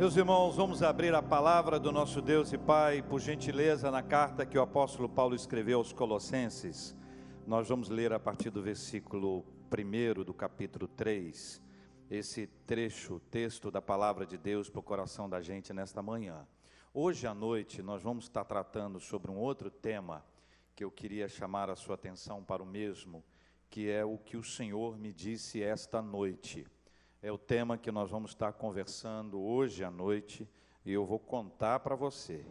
Meus irmãos, vamos abrir a palavra do nosso Deus e Pai, por gentileza, na carta que o apóstolo Paulo escreveu aos Colossenses. Nós vamos ler a partir do versículo 1 do capítulo 3, esse trecho, texto da palavra de Deus para o coração da gente nesta manhã. Hoje à noite nós vamos estar tratando sobre um outro tema que eu queria chamar a sua atenção para o mesmo, que é o que o Senhor me disse esta noite é o tema que nós vamos estar conversando hoje à noite e eu vou contar para você.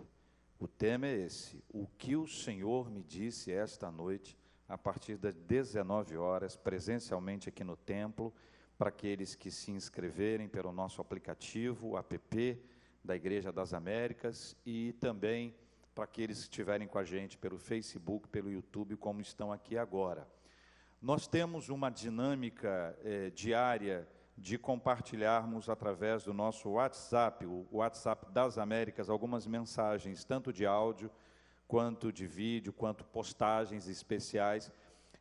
O tema é esse: o que o Senhor me disse esta noite, a partir das 19 horas, presencialmente aqui no templo, para aqueles que se inscreverem pelo nosso aplicativo, app da Igreja das Américas e também para aqueles que estiverem com a gente pelo Facebook, pelo YouTube, como estão aqui agora. Nós temos uma dinâmica eh, diária de compartilharmos através do nosso WhatsApp, o WhatsApp das Américas, algumas mensagens, tanto de áudio, quanto de vídeo, quanto postagens especiais.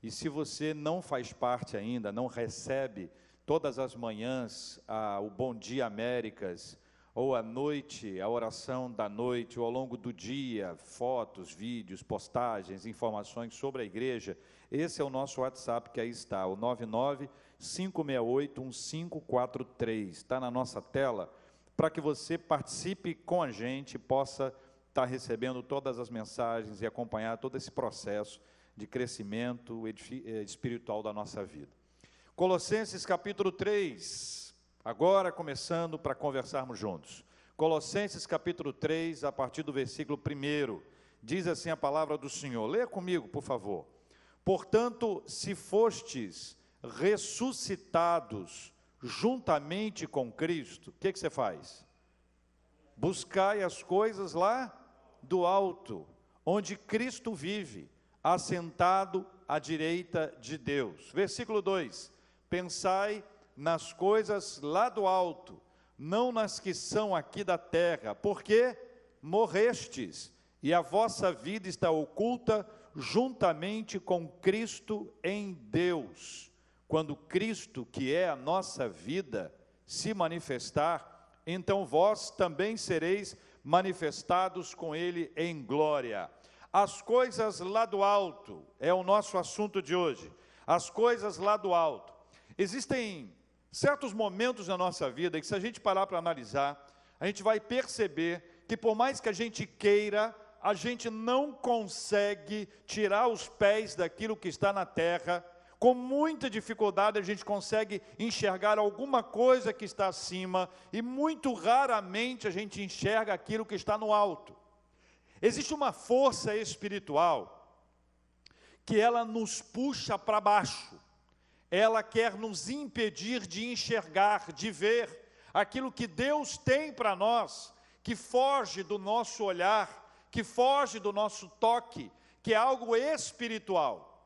E se você não faz parte ainda, não recebe todas as manhãs a, o Bom Dia Américas, ou à noite, a oração da noite, ou ao longo do dia, fotos, vídeos, postagens, informações sobre a igreja, esse é o nosso WhatsApp que aí está, o 99 568 1543. Está na nossa tela para que você participe com a gente, possa estar recebendo todas as mensagens e acompanhar todo esse processo de crescimento eh, espiritual da nossa vida. Colossenses capítulo 3, agora começando para conversarmos juntos. Colossenses capítulo 3, a partir do versículo 1, diz assim a palavra do Senhor. Leia comigo, por favor. Portanto, se fostes ressuscitados juntamente com Cristo, o que, que você faz? Buscai as coisas lá do alto, onde Cristo vive, assentado à direita de Deus. Versículo 2: Pensai nas coisas lá do alto, não nas que são aqui da terra, porque morrestes, e a vossa vida está oculta juntamente com Cristo em Deus. Quando Cristo, que é a nossa vida, se manifestar, então vós também sereis manifestados com Ele em glória. As coisas lá do alto é o nosso assunto de hoje. As coisas lá do alto. Existem certos momentos na nossa vida que, se a gente parar para analisar, a gente vai perceber que, por mais que a gente queira, a gente não consegue tirar os pés daquilo que está na terra com muita dificuldade a gente consegue enxergar alguma coisa que está acima e muito raramente a gente enxerga aquilo que está no alto. Existe uma força espiritual que ela nos puxa para baixo. Ela quer nos impedir de enxergar, de ver aquilo que Deus tem para nós, que foge do nosso olhar, que foge do nosso toque, que é algo espiritual.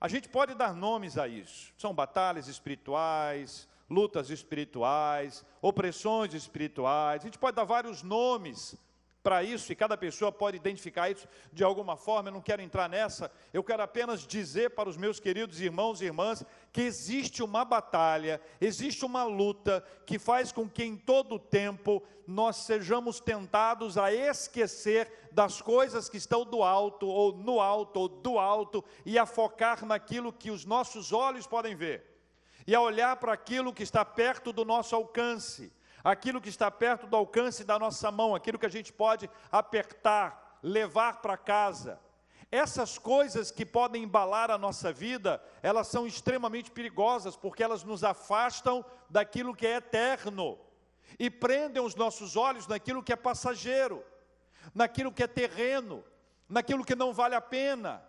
A gente pode dar nomes a isso. São batalhas espirituais, lutas espirituais, opressões espirituais. A gente pode dar vários nomes para isso e cada pessoa pode identificar isso de alguma forma. Eu não quero entrar nessa. Eu quero apenas dizer para os meus queridos irmãos e irmãs que existe uma batalha, existe uma luta que faz com que em todo o tempo nós sejamos tentados a esquecer das coisas que estão do alto, ou no alto, ou do alto, e a focar naquilo que os nossos olhos podem ver, e a olhar para aquilo que está perto do nosso alcance, aquilo que está perto do alcance da nossa mão, aquilo que a gente pode apertar, levar para casa. Essas coisas que podem embalar a nossa vida, elas são extremamente perigosas, porque elas nos afastam daquilo que é eterno e prendem os nossos olhos naquilo que é passageiro, naquilo que é terreno, naquilo que não vale a pena.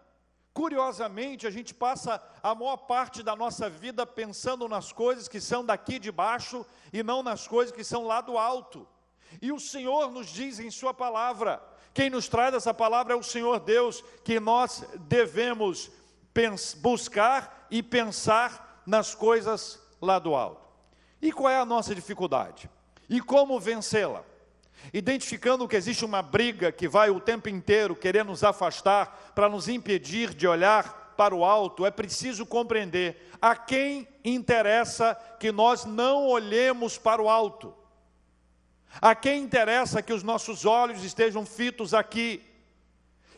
Curiosamente, a gente passa a maior parte da nossa vida pensando nas coisas que são daqui de baixo e não nas coisas que são lá do alto. E o Senhor nos diz em Sua palavra, quem nos traz essa palavra é o Senhor Deus, que nós devemos buscar e pensar nas coisas lá do alto. E qual é a nossa dificuldade? E como vencê-la? Identificando que existe uma briga que vai o tempo inteiro querer nos afastar para nos impedir de olhar para o alto, é preciso compreender a quem interessa que nós não olhemos para o alto. A quem interessa que os nossos olhos estejam fitos aqui,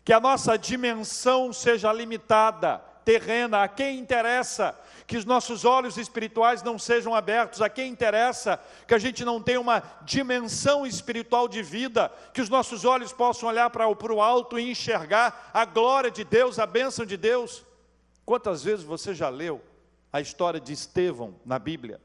que a nossa dimensão seja limitada, terrena? A quem interessa que os nossos olhos espirituais não sejam abertos? A quem interessa que a gente não tenha uma dimensão espiritual de vida, que os nossos olhos possam olhar para o alto e enxergar a glória de Deus, a bênção de Deus? Quantas vezes você já leu a história de Estevão na Bíblia?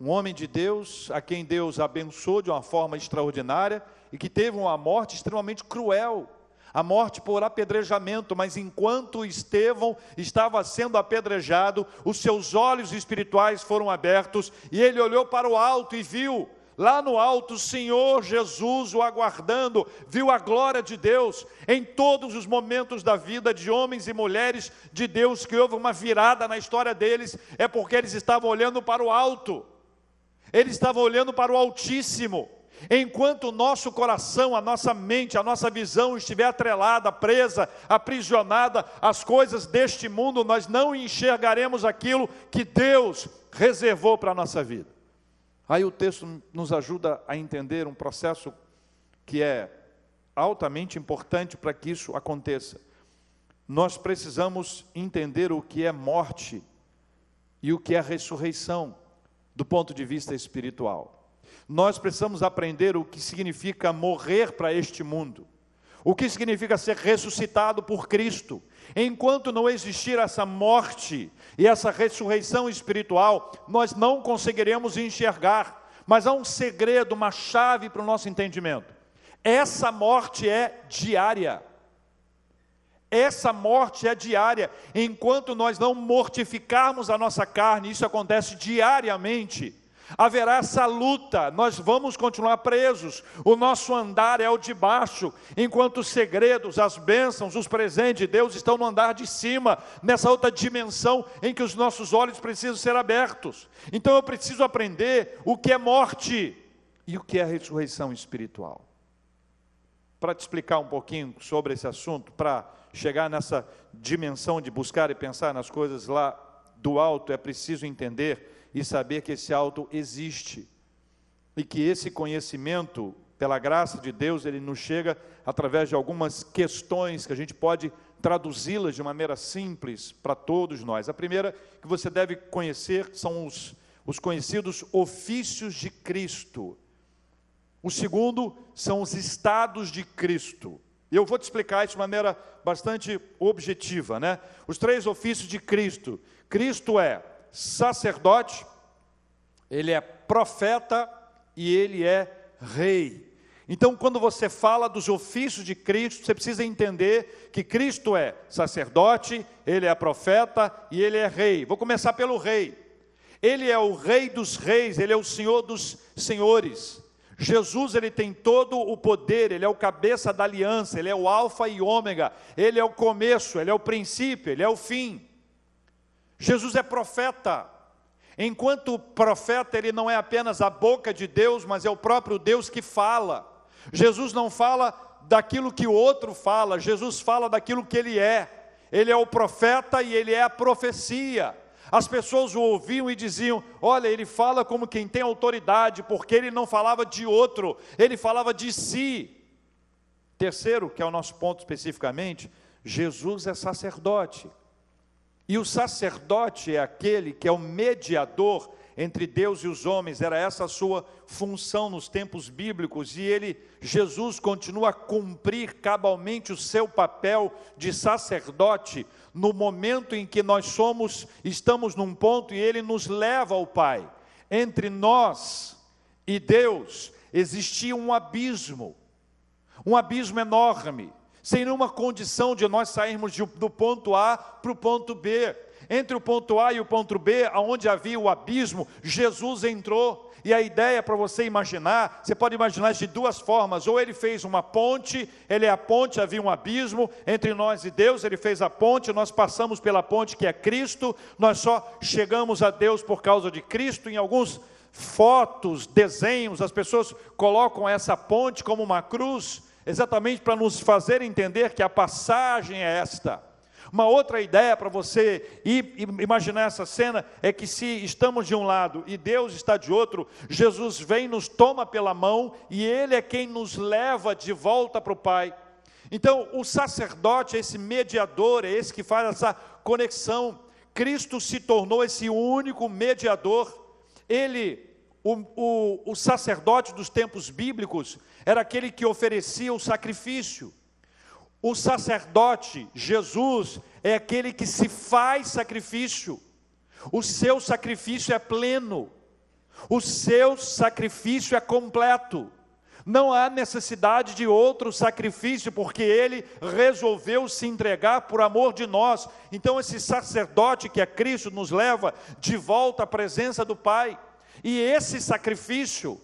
Um homem de Deus, a quem Deus abençoou de uma forma extraordinária e que teve uma morte extremamente cruel a morte por apedrejamento, mas enquanto Estevão estava sendo apedrejado, os seus olhos espirituais foram abertos e ele olhou para o alto e viu Lá no alto, o Senhor Jesus o aguardando, viu a glória de Deus em todos os momentos da vida de homens e mulheres de Deus, que houve uma virada na história deles, é porque eles estavam olhando para o alto, eles estavam olhando para o Altíssimo. Enquanto o nosso coração, a nossa mente, a nossa visão estiver atrelada, presa, aprisionada às coisas deste mundo, nós não enxergaremos aquilo que Deus reservou para a nossa vida. Aí o texto nos ajuda a entender um processo que é altamente importante para que isso aconteça. Nós precisamos entender o que é morte e o que é ressurreição, do ponto de vista espiritual. Nós precisamos aprender o que significa morrer para este mundo, o que significa ser ressuscitado por Cristo. Enquanto não existir essa morte e essa ressurreição espiritual, nós não conseguiremos enxergar. Mas há um segredo, uma chave para o nosso entendimento. Essa morte é diária. Essa morte é diária. Enquanto nós não mortificarmos a nossa carne, isso acontece diariamente haverá essa luta, nós vamos continuar presos, o nosso andar é o de baixo, enquanto os segredos, as bênçãos, os presentes de Deus estão no andar de cima, nessa outra dimensão em que os nossos olhos precisam ser abertos. Então eu preciso aprender o que é morte e o que é ressurreição espiritual. Para te explicar um pouquinho sobre esse assunto, para chegar nessa dimensão de buscar e pensar nas coisas lá do alto, é preciso entender e saber que esse alto existe. E que esse conhecimento, pela graça de Deus, ele nos chega através de algumas questões que a gente pode traduzi-las de maneira simples para todos nós. A primeira que você deve conhecer são os, os conhecidos ofícios de Cristo. O segundo são os estados de Cristo. Eu vou te explicar isso de maneira bastante objetiva, né? Os três ofícios de Cristo. Cristo é sacerdote, ele é profeta e ele é rei. Então, quando você fala dos ofícios de Cristo, você precisa entender que Cristo é sacerdote, ele é profeta e ele é rei. Vou começar pelo rei. Ele é o rei dos reis, ele é o senhor dos senhores. Jesus ele tem todo o poder, ele é o cabeça da aliança, ele é o alfa e ômega, ele é o começo, ele é o princípio, ele é o fim. Jesus é profeta. Enquanto profeta, ele não é apenas a boca de Deus, mas é o próprio Deus que fala. Jesus não fala daquilo que o outro fala, Jesus fala daquilo que ele é. Ele é o profeta e ele é a profecia. As pessoas o ouviam e diziam: Olha, ele fala como quem tem autoridade, porque ele não falava de outro, ele falava de si. Terceiro, que é o nosso ponto especificamente, Jesus é sacerdote. E o sacerdote é aquele que é o mediador entre Deus e os homens, era essa a sua função nos tempos bíblicos, e ele, Jesus, continua a cumprir cabalmente o seu papel de sacerdote no momento em que nós somos, estamos num ponto e ele nos leva ao Pai. Entre nós e Deus existia um abismo, um abismo enorme sem nenhuma condição de nós sairmos de, do ponto A para o ponto B. Entre o ponto A e o ponto B, aonde havia o abismo, Jesus entrou. E a ideia para você imaginar, você pode imaginar de duas formas: ou ele fez uma ponte, ele é a ponte, havia um abismo entre nós e Deus, ele fez a ponte, nós passamos pela ponte que é Cristo, nós só chegamos a Deus por causa de Cristo. Em alguns fotos, desenhos, as pessoas colocam essa ponte como uma cruz, exatamente para nos fazer entender que a passagem é esta. Uma outra ideia para você imaginar essa cena é que se estamos de um lado e Deus está de outro, Jesus vem, nos toma pela mão e Ele é quem nos leva de volta para o Pai. Então, o sacerdote é esse mediador, é esse que faz essa conexão. Cristo se tornou esse único mediador. Ele, o, o, o sacerdote dos tempos bíblicos, era aquele que oferecia o sacrifício. O sacerdote, Jesus, é aquele que se faz sacrifício. O seu sacrifício é pleno. O seu sacrifício é completo. Não há necessidade de outro sacrifício, porque ele resolveu se entregar por amor de nós. Então, esse sacerdote que é Cristo nos leva de volta à presença do Pai. E esse sacrifício,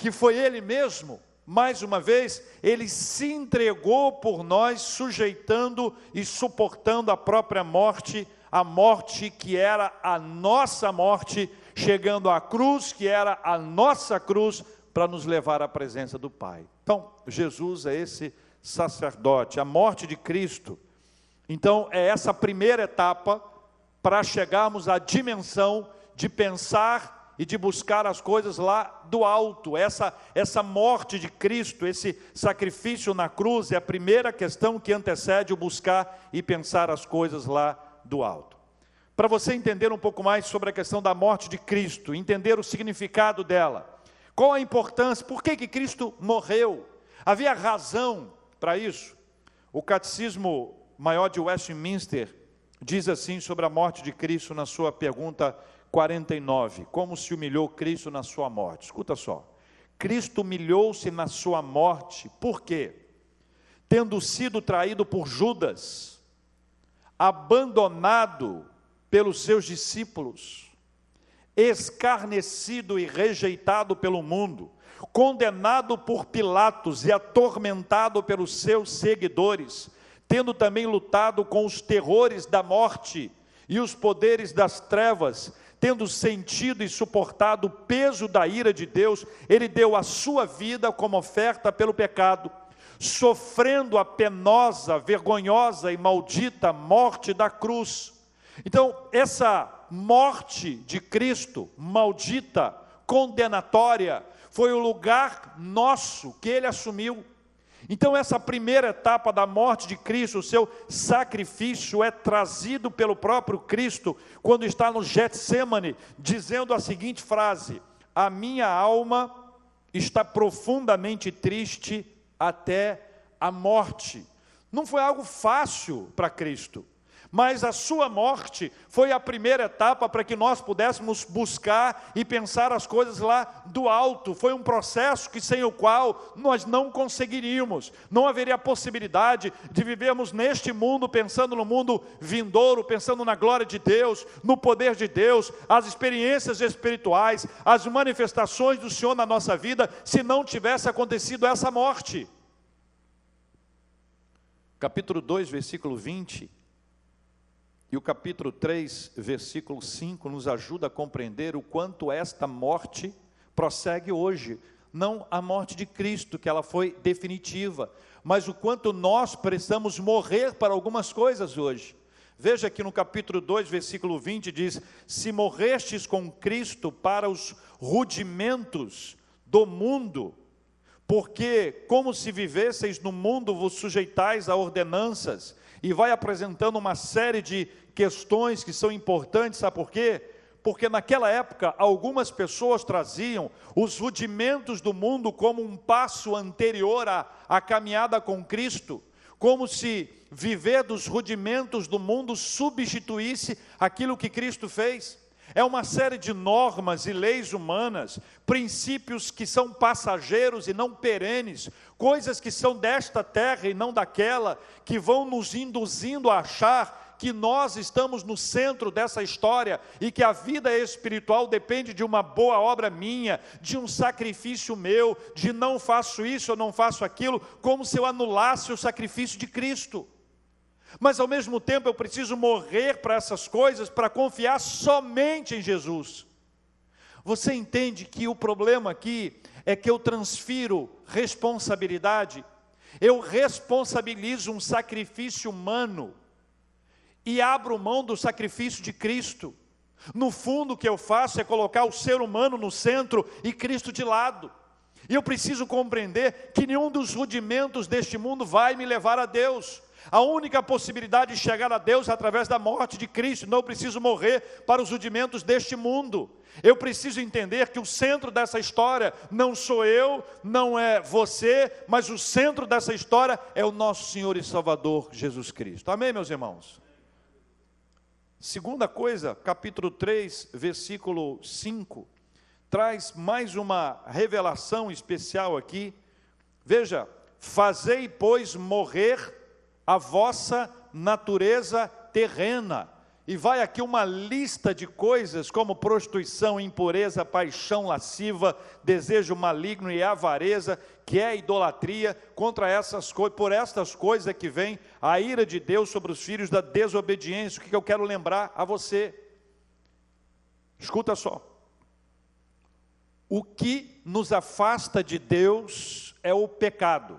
que foi ele mesmo, mais uma vez, ele se entregou por nós, sujeitando e suportando a própria morte, a morte que era a nossa morte, chegando à cruz, que era a nossa cruz, para nos levar à presença do Pai. Então, Jesus é esse sacerdote, a morte de Cristo. Então, é essa primeira etapa para chegarmos à dimensão de pensar e de buscar as coisas lá do alto. Essa essa morte de Cristo, esse sacrifício na cruz é a primeira questão que antecede o buscar e pensar as coisas lá do alto. Para você entender um pouco mais sobre a questão da morte de Cristo, entender o significado dela, qual a importância? Por que, que Cristo morreu? Havia razão para isso? O Catecismo Maior de Westminster diz assim sobre a morte de Cristo na sua pergunta 49: Como se humilhou Cristo na sua morte? Escuta só. Cristo humilhou-se na sua morte, por quê? Tendo sido traído por Judas, abandonado pelos seus discípulos, escarnecido e rejeitado pelo mundo, condenado por Pilatos e atormentado pelos seus seguidores, tendo também lutado com os terrores da morte e os poderes das trevas, tendo sentido e suportado o peso da ira de Deus, ele deu a sua vida como oferta pelo pecado, sofrendo a penosa, vergonhosa e maldita morte da cruz. Então, essa morte de Cristo, maldita, condenatória, foi o lugar nosso que ele assumiu. Então, essa primeira etapa da morte de Cristo, o seu sacrifício, é trazido pelo próprio Cristo, quando está no Getsemane, dizendo a seguinte frase: A minha alma está profundamente triste até a morte. Não foi algo fácil para Cristo. Mas a sua morte foi a primeira etapa para que nós pudéssemos buscar e pensar as coisas lá do alto. Foi um processo que sem o qual nós não conseguiríamos. Não haveria possibilidade de vivermos neste mundo pensando no mundo vindouro, pensando na glória de Deus, no poder de Deus, as experiências espirituais, as manifestações do Senhor na nossa vida, se não tivesse acontecido essa morte. Capítulo 2, versículo 20 e o capítulo 3, versículo 5, nos ajuda a compreender o quanto esta morte prossegue hoje. Não a morte de Cristo, que ela foi definitiva, mas o quanto nós precisamos morrer para algumas coisas hoje. Veja que no capítulo 2, versículo 20 diz: Se morrestes com Cristo para os rudimentos do mundo, porque como se vivesseis no mundo vos sujeitais a ordenanças, e vai apresentando uma série de questões que são importantes, sabe por quê? Porque naquela época algumas pessoas traziam os rudimentos do mundo como um passo anterior à, à caminhada com Cristo, como se viver dos rudimentos do mundo substituísse aquilo que Cristo fez. É uma série de normas e leis humanas, princípios que são passageiros e não perenes, coisas que são desta terra e não daquela, que vão nos induzindo a achar que nós estamos no centro dessa história e que a vida espiritual depende de uma boa obra minha, de um sacrifício meu, de não faço isso ou não faço aquilo, como se eu anulasse o sacrifício de Cristo. Mas ao mesmo tempo eu preciso morrer para essas coisas para confiar somente em Jesus. Você entende que o problema aqui é que eu transfiro responsabilidade eu responsabilizo um sacrifício humano e abro mão do sacrifício de Cristo. No fundo, o que eu faço é colocar o ser humano no centro e Cristo de lado. E eu preciso compreender que nenhum dos rudimentos deste mundo vai me levar a Deus. A única possibilidade de chegar a Deus é através da morte de Cristo. Não preciso morrer para os rudimentos deste mundo. Eu preciso entender que o centro dessa história não sou eu, não é você, mas o centro dessa história é o nosso Senhor e Salvador Jesus Cristo. Amém, meus irmãos? Segunda coisa, capítulo 3, versículo 5, traz mais uma revelação especial aqui. Veja, fazei, pois, morrer a vossa natureza terrena e vai aqui uma lista de coisas como prostituição, impureza, paixão lasciva, desejo maligno e avareza, que é idolatria, contra essas coisas, por estas coisas que vem a ira de Deus sobre os filhos da desobediência. O que eu quero lembrar a você? Escuta só. O que nos afasta de Deus é o pecado.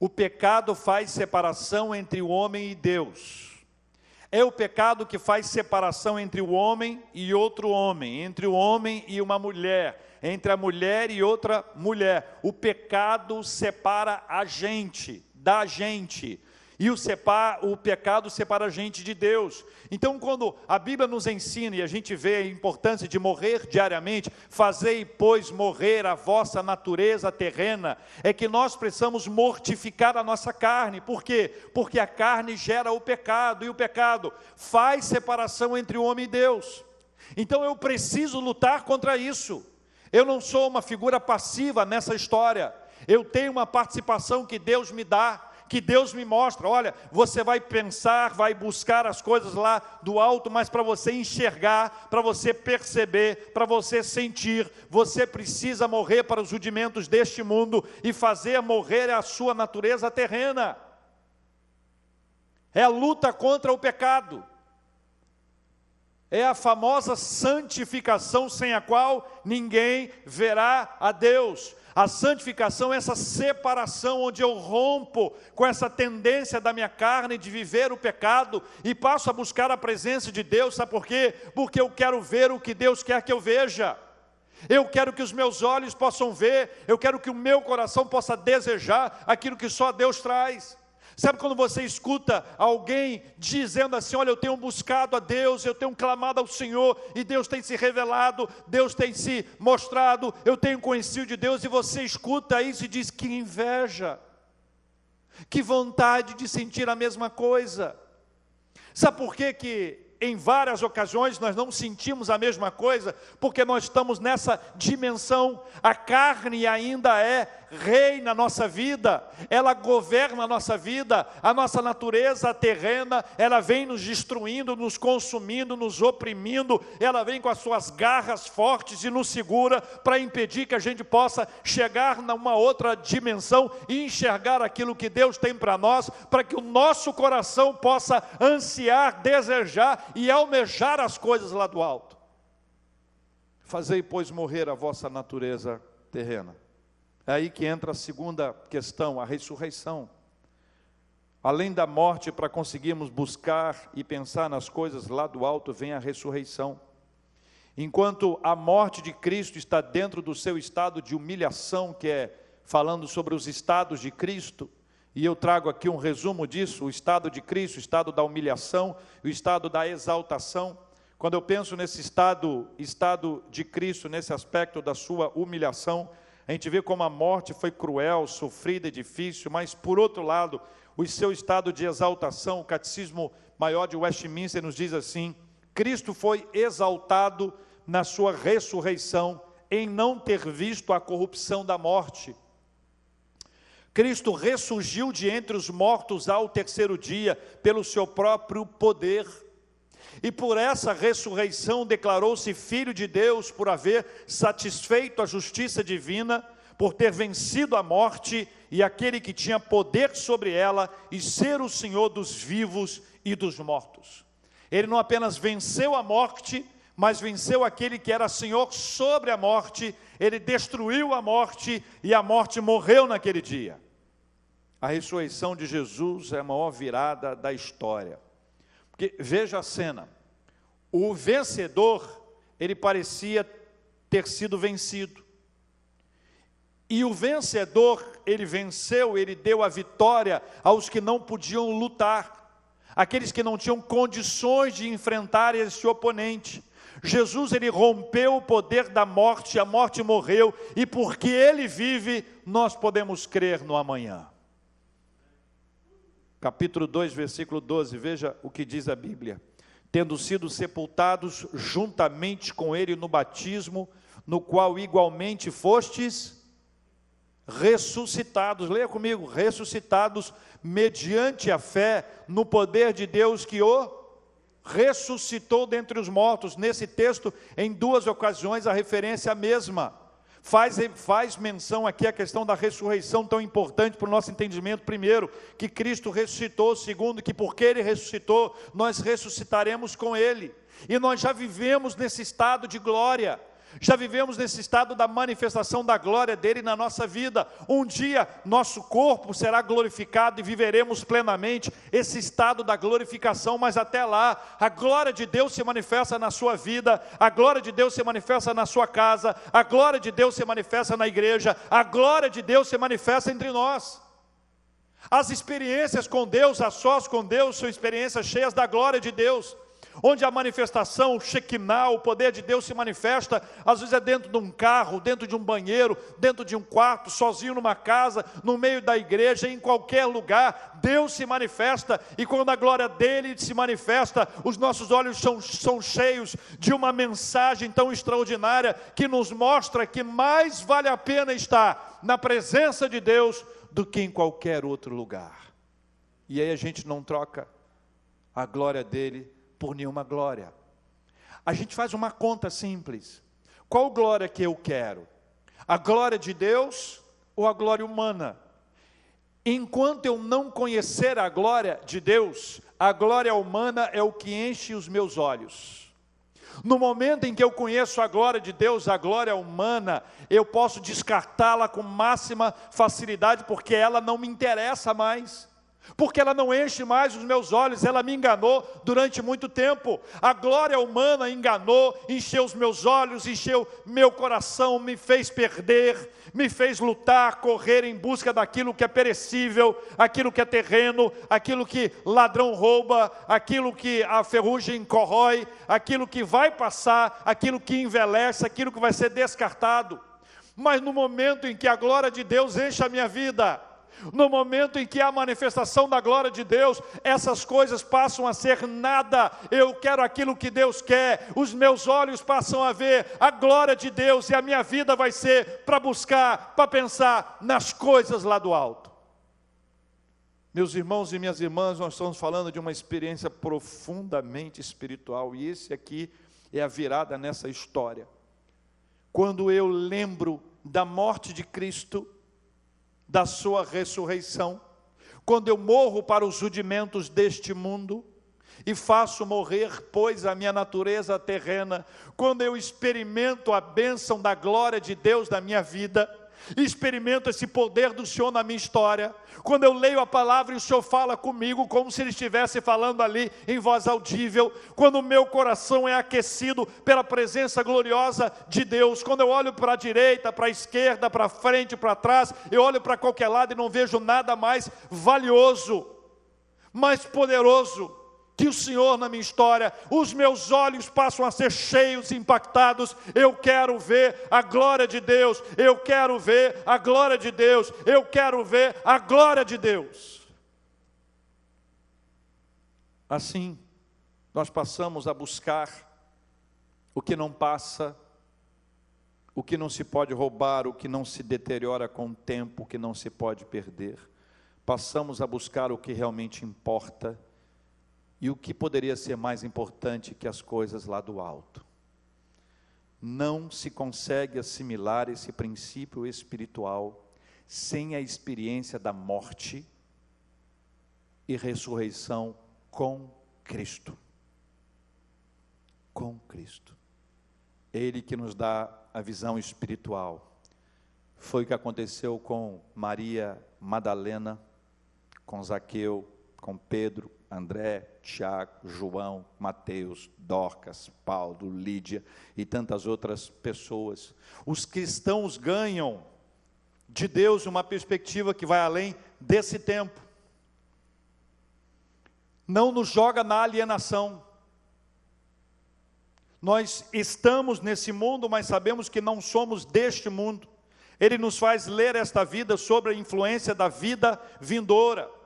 O pecado faz separação entre o homem e Deus. É o pecado que faz separação entre o homem e outro homem, entre o homem e uma mulher, entre a mulher e outra mulher. O pecado separa a gente, da gente. E o, o pecado separa a gente de Deus. Então, quando a Bíblia nos ensina e a gente vê a importância de morrer diariamente, fazei, pois, morrer a vossa natureza terrena, é que nós precisamos mortificar a nossa carne. Por quê? Porque a carne gera o pecado, e o pecado faz separação entre o homem e Deus. Então, eu preciso lutar contra isso. Eu não sou uma figura passiva nessa história. Eu tenho uma participação que Deus me dá que Deus me mostra. Olha, você vai pensar, vai buscar as coisas lá do alto, mas para você enxergar, para você perceber, para você sentir, você precisa morrer para os rudimentos deste mundo e fazer morrer a sua natureza terrena. É a luta contra o pecado. É a famosa santificação sem a qual ninguém verá a Deus. A santificação é essa separação onde eu rompo com essa tendência da minha carne de viver o pecado e passo a buscar a presença de Deus. Sabe por quê? Porque eu quero ver o que Deus quer que eu veja. Eu quero que os meus olhos possam ver, eu quero que o meu coração possa desejar aquilo que só Deus traz. Sabe quando você escuta alguém dizendo assim: Olha, eu tenho buscado a Deus, eu tenho clamado ao Senhor, e Deus tem se revelado, Deus tem se mostrado, eu tenho conhecido de Deus, e você escuta isso e diz: Que inveja, que vontade de sentir a mesma coisa. Sabe por que, que em várias ocasiões nós não sentimos a mesma coisa, porque nós estamos nessa dimensão. A carne ainda é rei na nossa vida, ela governa a nossa vida, a nossa natureza terrena, ela vem nos destruindo, nos consumindo, nos oprimindo, ela vem com as suas garras fortes e nos segura para impedir que a gente possa chegar numa outra dimensão e enxergar aquilo que Deus tem para nós, para que o nosso coração possa ansiar, desejar e almejar as coisas lá do alto. Fazei, pois, morrer a vossa natureza terrena. É aí que entra a segunda questão, a ressurreição. Além da morte, para conseguirmos buscar e pensar nas coisas lá do alto, vem a ressurreição. Enquanto a morte de Cristo está dentro do seu estado de humilhação, que é falando sobre os estados de Cristo, e eu trago aqui um resumo disso: o estado de Cristo, o estado da humilhação, o estado da exaltação. Quando eu penso nesse estado, estado de Cristo, nesse aspecto da sua humilhação, a gente vê como a morte foi cruel, sofrida e difícil, mas por outro lado, o seu estado de exaltação, o catecismo maior de Westminster nos diz assim: Cristo foi exaltado na sua ressurreição, em não ter visto a corrupção da morte. Cristo ressurgiu de entre os mortos ao terceiro dia, pelo seu próprio poder e por essa ressurreição declarou-se filho de Deus por haver satisfeito a justiça divina, por ter vencido a morte e aquele que tinha poder sobre ela e ser o Senhor dos vivos e dos mortos. Ele não apenas venceu a morte, mas venceu aquele que era Senhor sobre a morte, ele destruiu a morte e a morte morreu naquele dia. A ressurreição de Jesus é a maior virada da história. Porque veja a cena. O vencedor, ele parecia ter sido vencido. E o vencedor, ele venceu, ele deu a vitória aos que não podiam lutar, aqueles que não tinham condições de enfrentar esse oponente. Jesus ele rompeu o poder da morte, a morte morreu, e porque ele vive, nós podemos crer no amanhã. Capítulo 2, versículo 12, veja o que diz a Bíblia. Tendo sido sepultados juntamente com ele no batismo, no qual igualmente fostes ressuscitados. Leia comigo, ressuscitados mediante a fé no poder de Deus que o ressuscitou dentre os mortos. Nesse texto, em duas ocasiões, a referência é a mesma. Faz, faz menção aqui a questão da ressurreição, tão importante para o nosso entendimento. Primeiro, que Cristo ressuscitou. Segundo, que porque Ele ressuscitou, nós ressuscitaremos com Ele. E nós já vivemos nesse estado de glória. Já vivemos nesse estado da manifestação da glória dele na nossa vida. Um dia nosso corpo será glorificado e viveremos plenamente esse estado da glorificação, mas até lá, a glória de Deus se manifesta na sua vida, a glória de Deus se manifesta na sua casa, a glória de Deus se manifesta na igreja, a glória de Deus se manifesta entre nós. As experiências com Deus, a sós com Deus, são experiências cheias da glória de Deus onde a manifestação, o Shekinah, o poder de Deus se manifesta, às vezes é dentro de um carro, dentro de um banheiro, dentro de um quarto, sozinho numa casa, no meio da igreja, em qualquer lugar, Deus se manifesta, e quando a glória dele se manifesta, os nossos olhos são, são cheios de uma mensagem tão extraordinária que nos mostra que mais vale a pena estar na presença de Deus do que em qualquer outro lugar. E aí a gente não troca a glória dele por nenhuma glória. A gente faz uma conta simples. Qual glória que eu quero? A glória de Deus ou a glória humana? Enquanto eu não conhecer a glória de Deus, a glória humana é o que enche os meus olhos. No momento em que eu conheço a glória de Deus, a glória humana, eu posso descartá-la com máxima facilidade, porque ela não me interessa mais porque ela não enche mais os meus olhos, ela me enganou durante muito tempo. A glória humana enganou, encheu os meus olhos, encheu meu coração, me fez perder, me fez lutar, correr em busca daquilo que é perecível, aquilo que é terreno, aquilo que ladrão rouba, aquilo que a ferrugem corrói, aquilo que vai passar, aquilo que envelhece, aquilo que vai ser descartado. Mas no momento em que a glória de Deus enche a minha vida, no momento em que há manifestação da glória de Deus, essas coisas passam a ser nada. Eu quero aquilo que Deus quer. Os meus olhos passam a ver a glória de Deus e a minha vida vai ser para buscar, para pensar nas coisas lá do alto. Meus irmãos e minhas irmãs, nós estamos falando de uma experiência profundamente espiritual e esse aqui é a virada nessa história. Quando eu lembro da morte de Cristo, da sua ressurreição, quando eu morro para os rudimentos deste mundo e faço morrer, pois, a minha natureza terrena, quando eu experimento a bênção da glória de Deus na minha vida, experimento esse poder do Senhor na minha história. Quando eu leio a palavra e o Senhor fala comigo como se ele estivesse falando ali em voz audível, quando o meu coração é aquecido pela presença gloriosa de Deus, quando eu olho para a direita, para a esquerda, para frente, para trás, eu olho para qualquer lado e não vejo nada mais valioso, mais poderoso que o Senhor na minha história, os meus olhos passam a ser cheios, impactados. Eu quero ver a glória de Deus, eu quero ver a glória de Deus, eu quero ver a glória de Deus. Assim, nós passamos a buscar o que não passa, o que não se pode roubar, o que não se deteriora com o tempo, o que não se pode perder. Passamos a buscar o que realmente importa e o que poderia ser mais importante que as coisas lá do alto? Não se consegue assimilar esse princípio espiritual sem a experiência da morte e ressurreição com Cristo. Com Cristo. Ele que nos dá a visão espiritual. Foi o que aconteceu com Maria Madalena com Zaqueu, com Pedro, André, Tiago, João, Mateus, Dorcas, Paulo, Lídia e tantas outras pessoas. Os cristãos ganham de Deus uma perspectiva que vai além desse tempo. Não nos joga na alienação. Nós estamos nesse mundo, mas sabemos que não somos deste mundo. Ele nos faz ler esta vida sobre a influência da vida vindoura.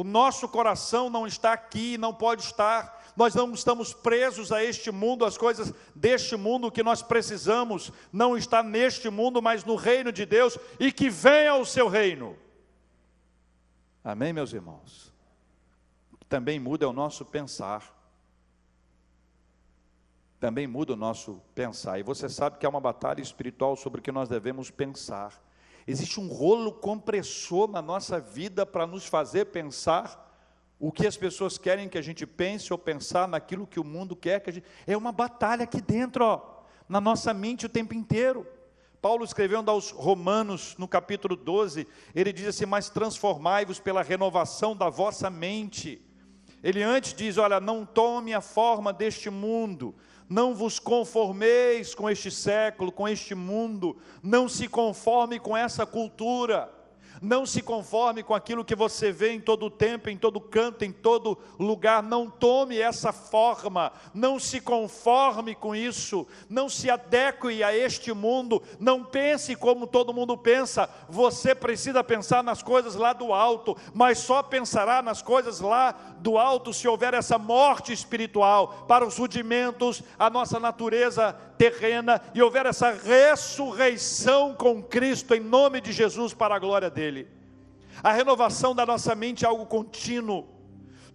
O nosso coração não está aqui, não pode estar. Nós não estamos presos a este mundo, as coisas deste mundo que nós precisamos não está neste mundo, mas no reino de Deus e que venha o seu reino. Amém, meus irmãos? O também muda o nosso pensar. Também muda o nosso pensar. E você sabe que há uma batalha espiritual sobre o que nós devemos pensar. Existe um rolo compressor na nossa vida para nos fazer pensar o que as pessoas querem que a gente pense ou pensar naquilo que o mundo quer que a gente. É uma batalha aqui dentro, ó, na nossa mente o tempo inteiro. Paulo escrevendo aos Romanos, no capítulo 12, ele diz assim: Mas transformai-vos pela renovação da vossa mente. Ele antes diz: Olha, não tome a forma deste mundo, não vos conformeis com este século, com este mundo, não se conforme com essa cultura. Não se conforme com aquilo que você vê em todo tempo, em todo canto, em todo lugar. Não tome essa forma. Não se conforme com isso. Não se adeque a este mundo. Não pense como todo mundo pensa. Você precisa pensar nas coisas lá do alto, mas só pensará nas coisas lá do alto se houver essa morte espiritual para os rudimentos, a nossa natureza terrena e houver essa ressurreição com Cristo em nome de Jesus para a glória dele. A renovação da nossa mente é algo contínuo.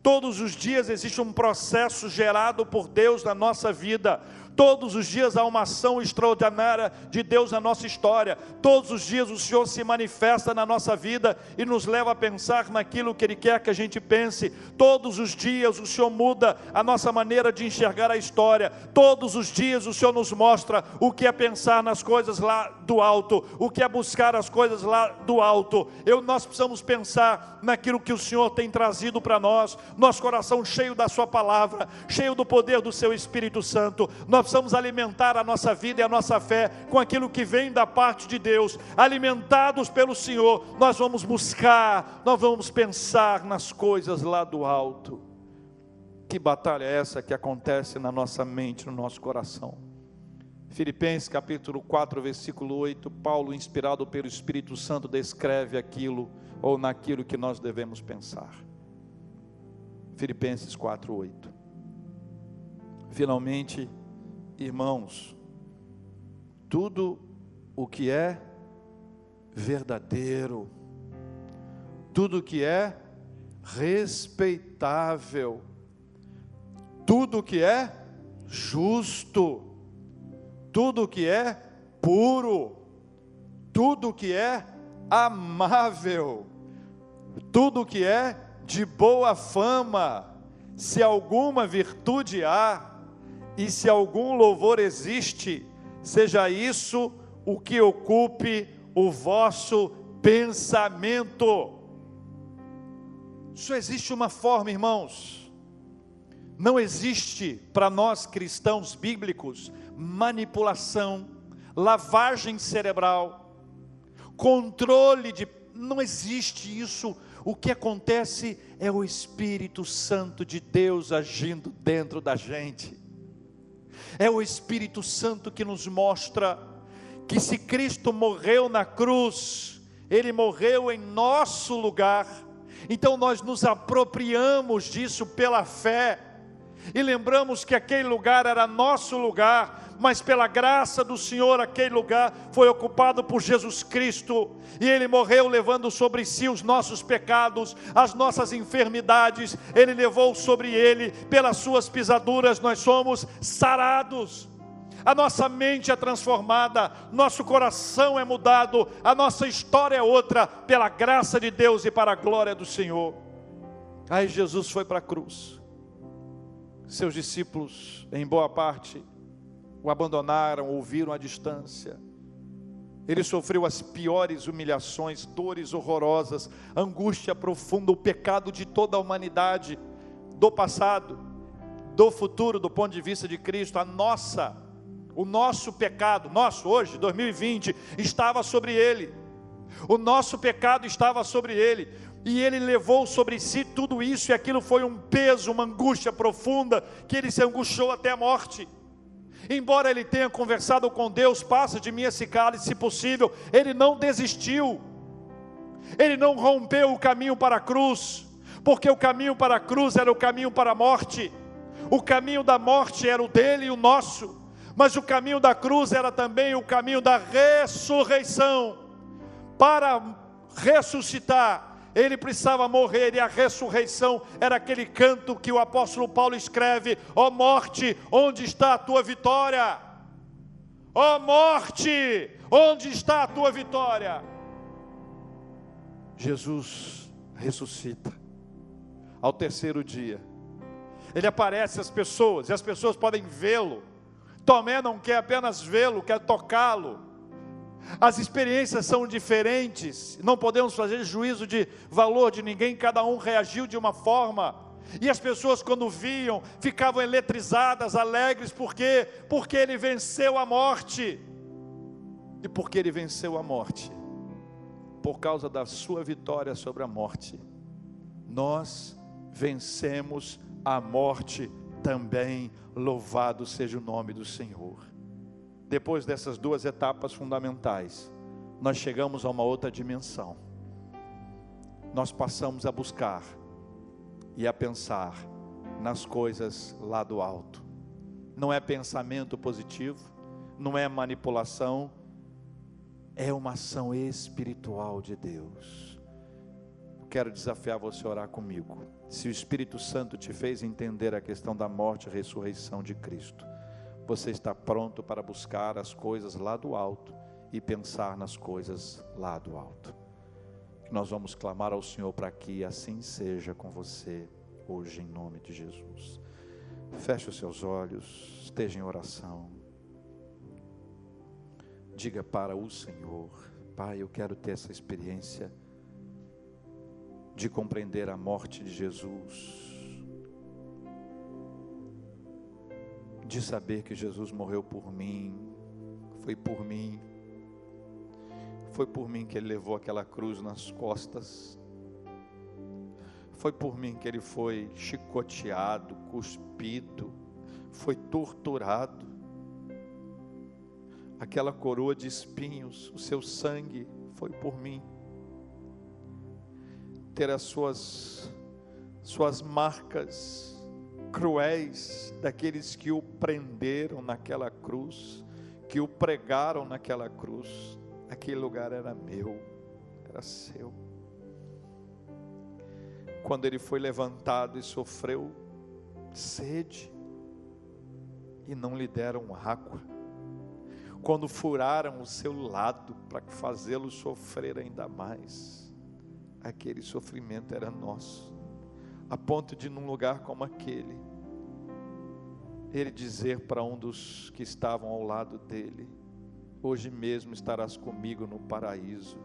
Todos os dias existe um processo gerado por Deus na nossa vida. Todos os dias há uma ação extraordinária de Deus na nossa história. Todos os dias o Senhor se manifesta na nossa vida e nos leva a pensar naquilo que Ele quer que a gente pense. Todos os dias o Senhor muda a nossa maneira de enxergar a história. Todos os dias o Senhor nos mostra o que é pensar nas coisas lá do alto, o que é buscar as coisas lá do alto. Eu, nós precisamos pensar naquilo que o Senhor tem trazido para nós, nosso coração cheio da Sua palavra, cheio do poder do Seu Espírito Santo. Nós precisamos alimentar a nossa vida e a nossa fé com aquilo que vem da parte de Deus. Alimentados pelo Senhor, nós vamos buscar, nós vamos pensar nas coisas lá do alto. Que batalha é essa que acontece na nossa mente, no nosso coração? Filipenses capítulo 4, versículo 8, Paulo, inspirado pelo Espírito Santo, descreve aquilo ou naquilo que nós devemos pensar. Filipenses 4, 8. Finalmente, irmãos, tudo o que é verdadeiro, tudo o que é respeitável, tudo o que é justo, tudo o que é puro, tudo o que é amável, tudo o que é de boa fama, se alguma virtude há, e se algum louvor existe, seja isso o que ocupe o vosso pensamento. Só existe uma forma, irmãos. Não existe para nós cristãos bíblicos manipulação, lavagem cerebral, controle de. Não existe isso. O que acontece é o Espírito Santo de Deus agindo dentro da gente. É o Espírito Santo que nos mostra que se Cristo morreu na cruz, ele morreu em nosso lugar. Então nós nos apropriamos disso pela fé e lembramos que aquele lugar era nosso lugar, mas pela graça do Senhor, aquele lugar foi ocupado por Jesus Cristo, e Ele morreu levando sobre si os nossos pecados, as nossas enfermidades, Ele levou sobre Ele, pelas Suas pisaduras, nós somos sarados. A nossa mente é transformada, nosso coração é mudado, a nossa história é outra, pela graça de Deus e para a glória do Senhor. Aí Jesus foi para a cruz, seus discípulos, em boa parte, o abandonaram, ouviram à distância. Ele sofreu as piores humilhações, dores horrorosas, angústia profunda, o pecado de toda a humanidade, do passado, do futuro, do ponto de vista de Cristo, a nossa, o nosso pecado, nosso hoje, 2020, estava sobre ele. O nosso pecado estava sobre ele, e ele levou sobre si tudo isso, e aquilo foi um peso, uma angústia profunda, que ele se angustiou até a morte. Embora ele tenha conversado com Deus, passa de mim esse cálice, se possível, ele não desistiu, ele não rompeu o caminho para a cruz, porque o caminho para a cruz era o caminho para a morte, o caminho da morte era o dele e o nosso, mas o caminho da cruz era também o caminho da ressurreição, para ressuscitar, ele precisava morrer e a ressurreição era aquele canto que o apóstolo Paulo escreve: Ó oh morte, onde está a tua vitória? Ó oh morte, onde está a tua vitória? Jesus ressuscita ao terceiro dia. Ele aparece às pessoas e as pessoas podem vê-lo. Tomé não quer apenas vê-lo, quer tocá-lo. As experiências são diferentes, não podemos fazer juízo de valor de ninguém, cada um reagiu de uma forma. E as pessoas, quando viam, ficavam eletrizadas, alegres, por quê? Porque ele venceu a morte. E porque ele venceu a morte, por causa da sua vitória sobre a morte, nós vencemos a morte também. Louvado seja o nome do Senhor. Depois dessas duas etapas fundamentais, nós chegamos a uma outra dimensão. Nós passamos a buscar e a pensar nas coisas lá do alto. Não é pensamento positivo, não é manipulação, é uma ação espiritual de Deus. Quero desafiar você a orar comigo. Se o Espírito Santo te fez entender a questão da morte e ressurreição de Cristo, você está pronto para buscar as coisas lá do alto e pensar nas coisas lá do alto. Nós vamos clamar ao Senhor para que assim seja com você hoje, em nome de Jesus. Feche os seus olhos, esteja em oração. Diga para o Senhor: Pai, eu quero ter essa experiência de compreender a morte de Jesus de saber que Jesus morreu por mim, foi por mim, foi por mim que ele levou aquela cruz nas costas, foi por mim que ele foi chicoteado, cuspido, foi torturado. Aquela coroa de espinhos, o seu sangue foi por mim. Ter as suas suas marcas cruéis daqueles que o prenderam naquela cruz, que o pregaram naquela cruz. Aquele lugar era meu, era seu. Quando ele foi levantado e sofreu sede, e não lhe deram água, quando furaram o seu lado para fazê-lo sofrer ainda mais, aquele sofrimento era nosso a ponto de, num lugar como aquele, ele dizer para um dos que estavam ao lado dele: Hoje mesmo estarás comigo no paraíso.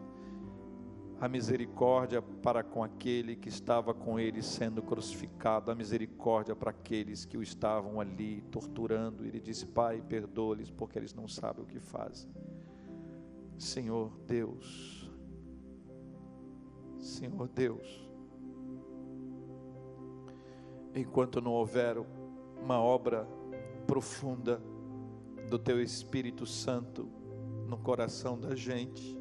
A misericórdia para com aquele que estava com ele sendo crucificado, a misericórdia para aqueles que o estavam ali torturando. Ele disse: Pai, perdoa-lhes, porque eles não sabem o que fazem. Senhor Deus, Senhor Deus, enquanto não houver uma obra profunda do Teu Espírito Santo no coração da gente,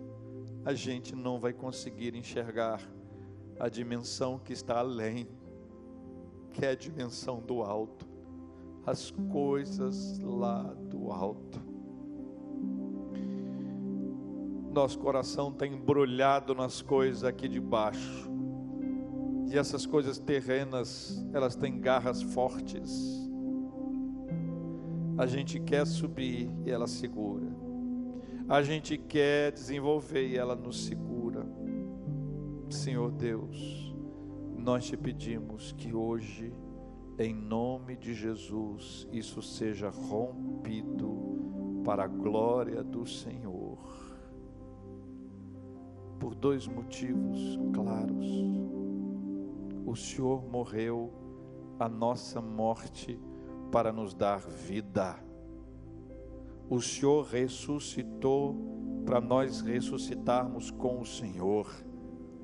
a gente não vai conseguir enxergar a dimensão que está além, que é a dimensão do alto, as coisas lá do alto. Nosso coração está embrulhado nas coisas aqui de baixo e essas coisas terrenas, elas têm garras fortes. A gente quer subir e ela segura. A gente quer desenvolver e ela nos segura. Senhor Deus, nós te pedimos que hoje, em nome de Jesus, isso seja rompido para a glória do Senhor. por dois motivos claros. O Senhor morreu a nossa morte para nos dar vida. O Senhor ressuscitou para nós ressuscitarmos com o Senhor.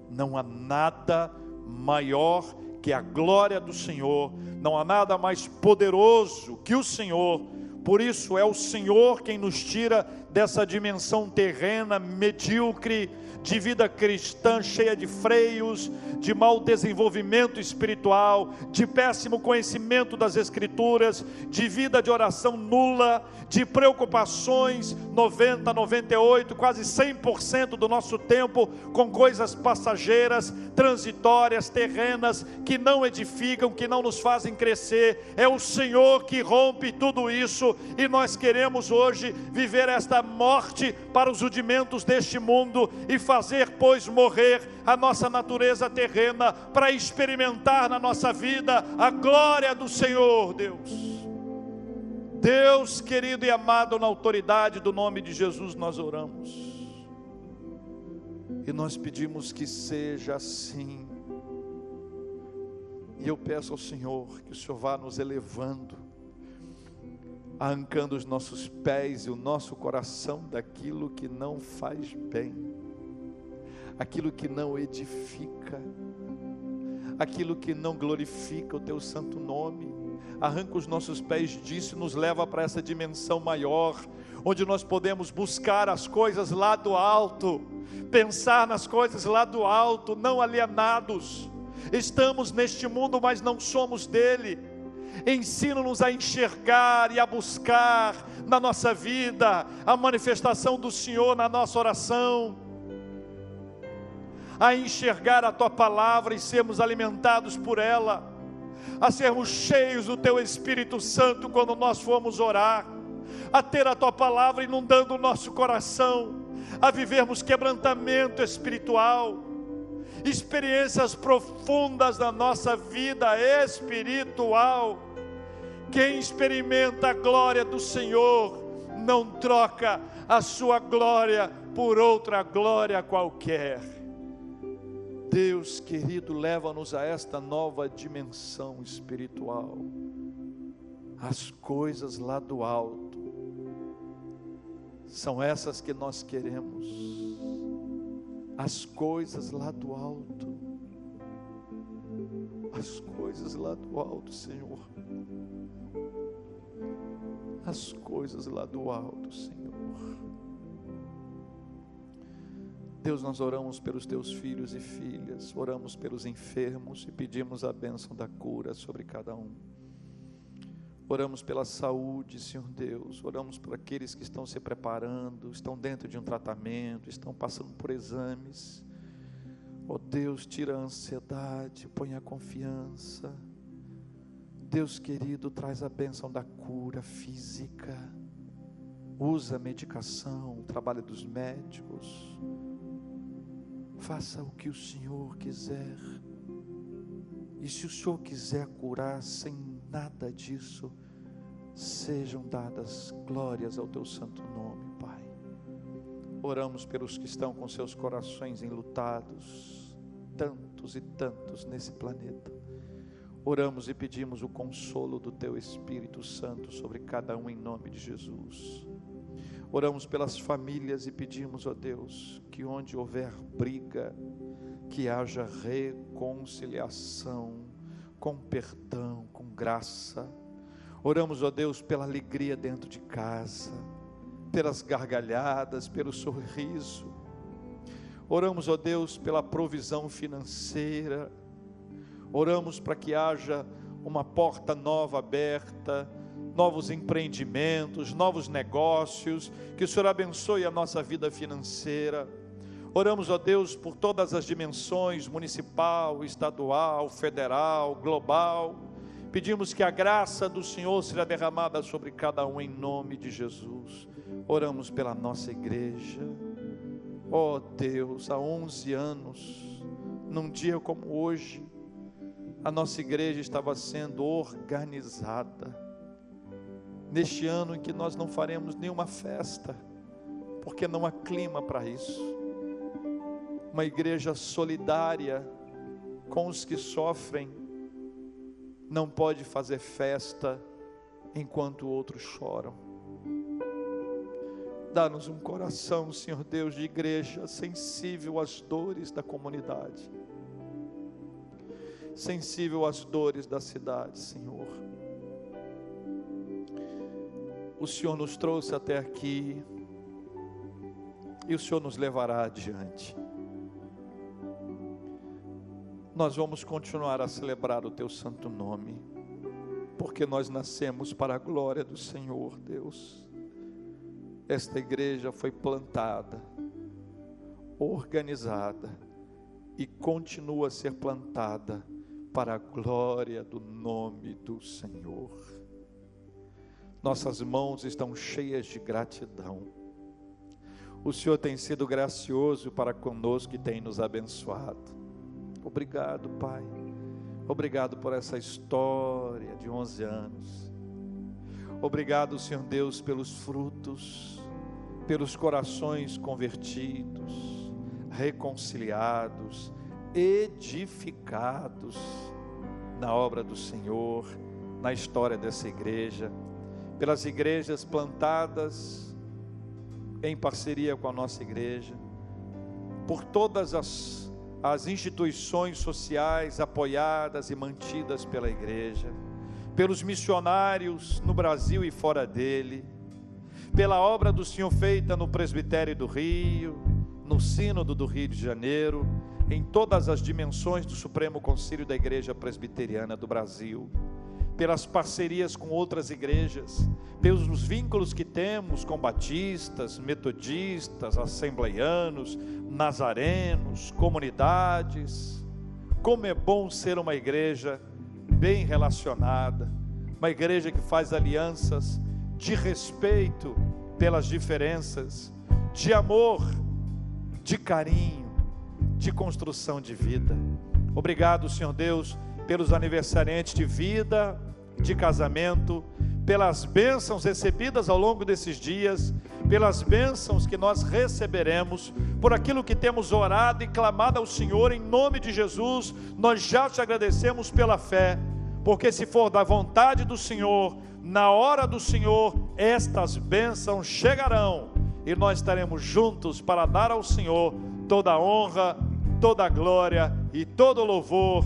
Não há nada maior que a glória do Senhor, não há nada mais poderoso que o Senhor. Por isso é o Senhor quem nos tira dessa dimensão terrena, medíocre, de vida cristã cheia de freios, de mau desenvolvimento espiritual, de péssimo conhecimento das Escrituras, de vida de oração nula, de preocupações 90, 98, quase 100% do nosso tempo com coisas passageiras, transitórias, terrenas, que não edificam, que não nos fazem crescer. É o Senhor que rompe tudo isso e nós queremos hoje viver esta morte para os rudimentos deste mundo e fazer, pois, morrer a nossa natureza terrena para experimentar na nossa vida a glória do Senhor, Deus. Deus querido e amado, na autoridade do nome de Jesus nós oramos. E nós pedimos que seja assim. E eu peço ao Senhor que o Senhor vá nos elevando arrancando os nossos pés e o nosso coração daquilo que não faz bem, aquilo que não edifica, aquilo que não glorifica o teu santo nome. Arranca os nossos pés disso e nos leva para essa dimensão maior, onde nós podemos buscar as coisas lá do alto, pensar nas coisas lá do alto, não alienados. Estamos neste mundo, mas não somos dele ensina-nos a enxergar e a buscar na nossa vida a manifestação do Senhor na nossa oração, a enxergar a tua palavra e sermos alimentados por ela, a sermos cheios do teu Espírito Santo quando nós formos orar, a ter a tua palavra inundando o nosso coração, a vivermos quebrantamento espiritual experiências profundas na nossa vida espiritual. Quem experimenta a glória do Senhor não troca a sua glória por outra glória qualquer. Deus querido, leva-nos a esta nova dimensão espiritual. As coisas lá do alto são essas que nós queremos. As coisas lá do alto. As coisas lá do alto, Senhor as coisas lá do alto, Senhor. Deus, nós oramos pelos teus filhos e filhas, oramos pelos enfermos e pedimos a bênção da cura sobre cada um. Oramos pela saúde, Senhor Deus, oramos por aqueles que estão se preparando, estão dentro de um tratamento, estão passando por exames. Oh Deus, tira a ansiedade, põe a confiança Deus querido, traz a bênção da cura física, usa a medicação, o trabalho dos médicos, faça o que o Senhor quiser, e se o Senhor quiser curar sem nada disso, sejam dadas glórias ao teu santo nome, Pai. Oramos pelos que estão com seus corações enlutados, tantos e tantos nesse planeta Oramos e pedimos o consolo do Teu Espírito Santo sobre cada um em nome de Jesus. Oramos pelas famílias e pedimos, ó Deus, que onde houver briga, que haja reconciliação, com perdão, com graça. Oramos, ó Deus, pela alegria dentro de casa, pelas gargalhadas, pelo sorriso. Oramos, ó Deus, pela provisão financeira Oramos para que haja uma porta nova aberta, novos empreendimentos, novos negócios, que o Senhor abençoe a nossa vida financeira. Oramos a Deus por todas as dimensões municipal, estadual, federal, global. Pedimos que a graça do Senhor seja derramada sobre cada um em nome de Jesus. Oramos pela nossa igreja. Ó Deus, há 11 anos, num dia como hoje, a nossa igreja estava sendo organizada. Neste ano em que nós não faremos nenhuma festa, porque não há clima para isso. uma igreja solidária com os que sofrem, não pode fazer festa enquanto outros choram. Dá-nos um coração, Senhor Deus, de igreja sensível às dores da comunidade, sensível às dores da cidade, Senhor. O Senhor nos trouxe até aqui e o Senhor nos levará adiante. Nós vamos continuar a celebrar o Teu santo nome, porque nós nascemos para a glória do Senhor, Deus. Esta igreja foi plantada, organizada e continua a ser plantada para a glória do nome do Senhor. Nossas mãos estão cheias de gratidão o Senhor tem sido gracioso para conosco e tem nos abençoado. Obrigado, Pai. Obrigado por essa história de 11 anos. Obrigado, Senhor Deus, pelos frutos, pelos corações convertidos, reconciliados, edificados na obra do Senhor, na história dessa igreja, pelas igrejas plantadas em parceria com a nossa igreja, por todas as, as instituições sociais apoiadas e mantidas pela igreja, pelos missionários no Brasil e fora dele, pela obra do Senhor feita no presbitério do Rio, no sínodo do Rio de Janeiro, em todas as dimensões do Supremo Conselho da Igreja Presbiteriana do Brasil pelas parcerias com outras igrejas, pelos vínculos que temos com batistas, metodistas, assembleianos, nazarenos, comunidades. Como é bom ser uma igreja bem relacionada, uma igreja que faz alianças de respeito pelas diferenças, de amor, de carinho, de construção de vida. Obrigado, Senhor Deus pelos aniversariantes de vida, de casamento, pelas bênçãos recebidas ao longo desses dias, pelas bênçãos que nós receberemos, por aquilo que temos orado e clamado ao Senhor em nome de Jesus, nós já te agradecemos pela fé, porque se for da vontade do Senhor, na hora do Senhor, estas bênçãos chegarão e nós estaremos juntos para dar ao Senhor toda a honra, toda a glória e todo o louvor,